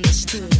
understood.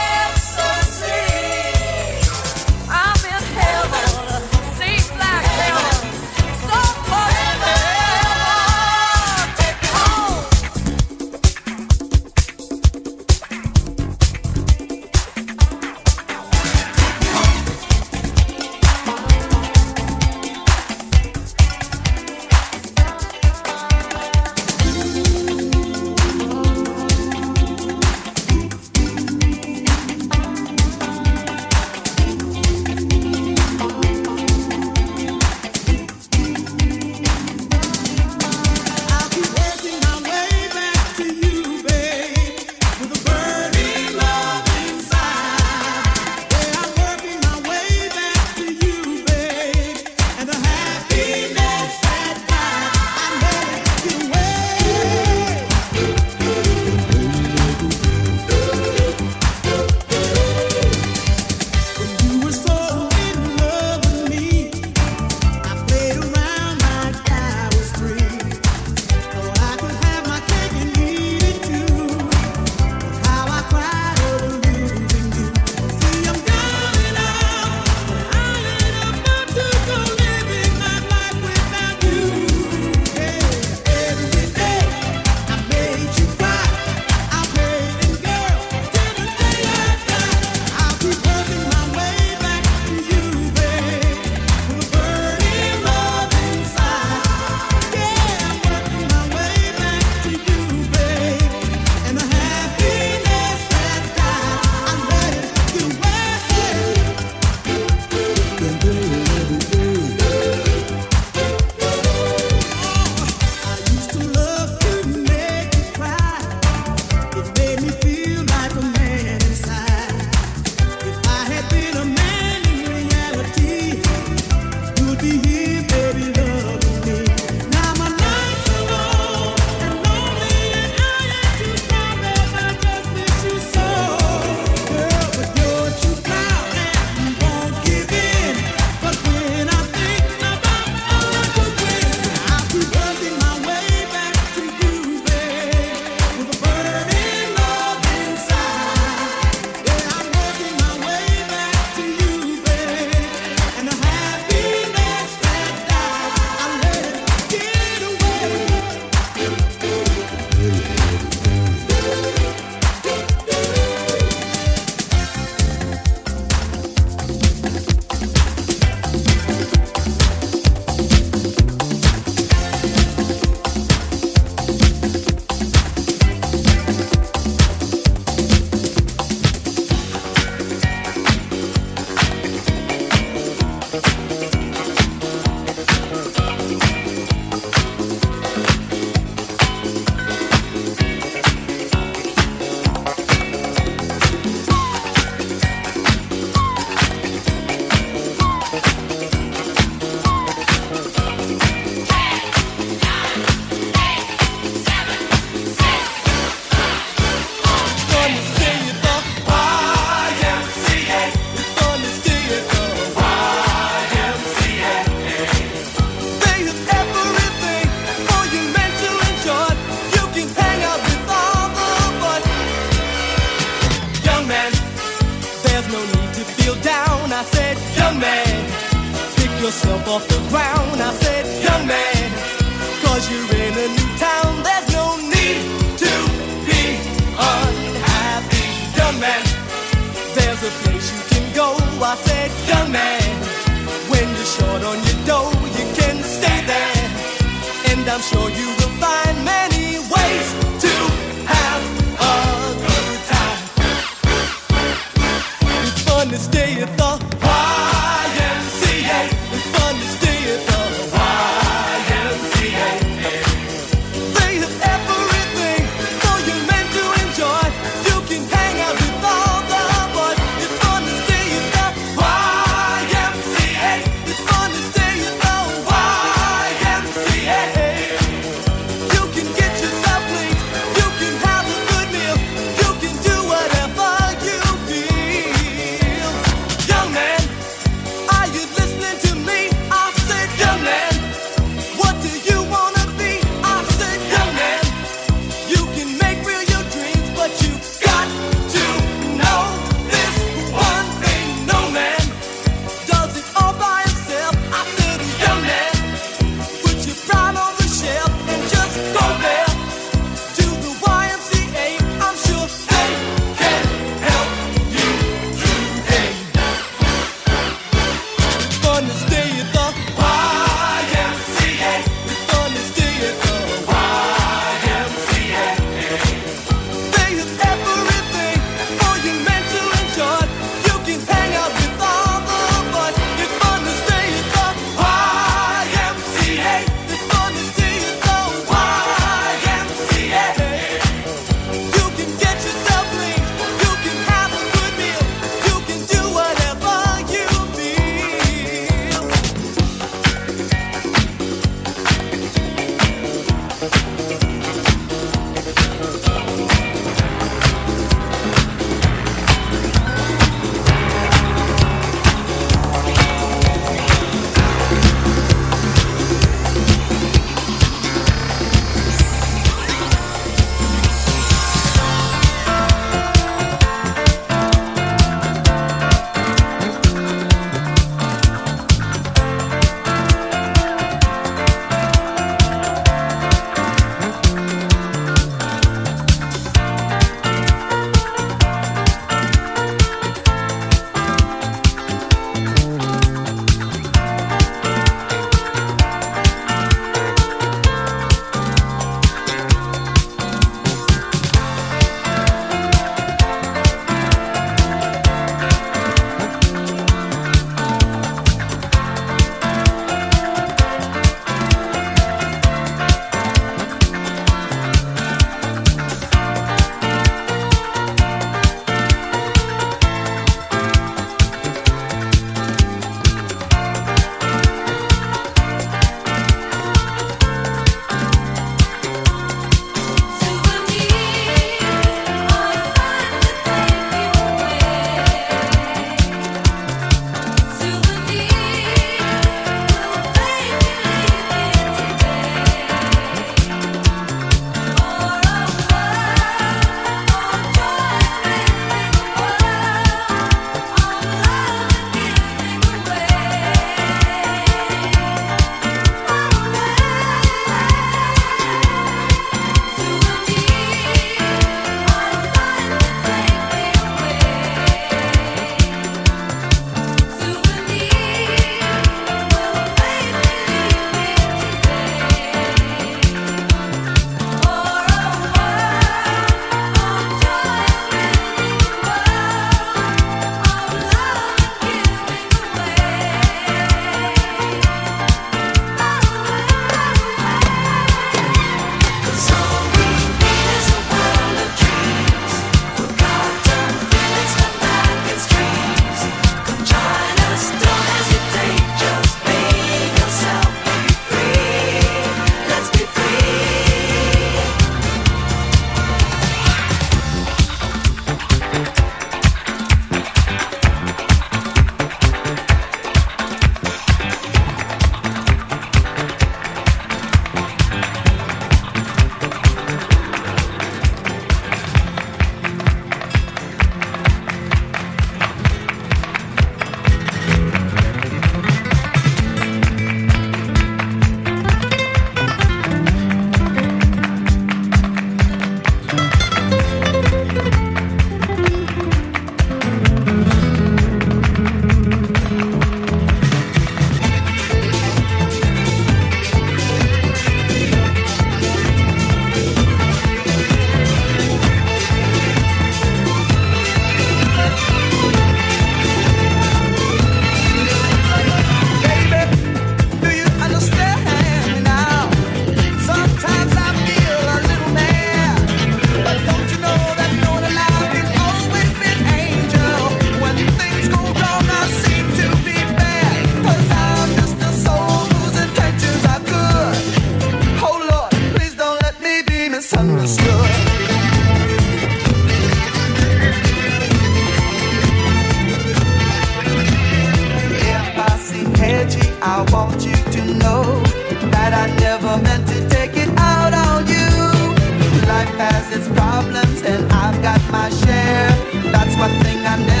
One thing I never.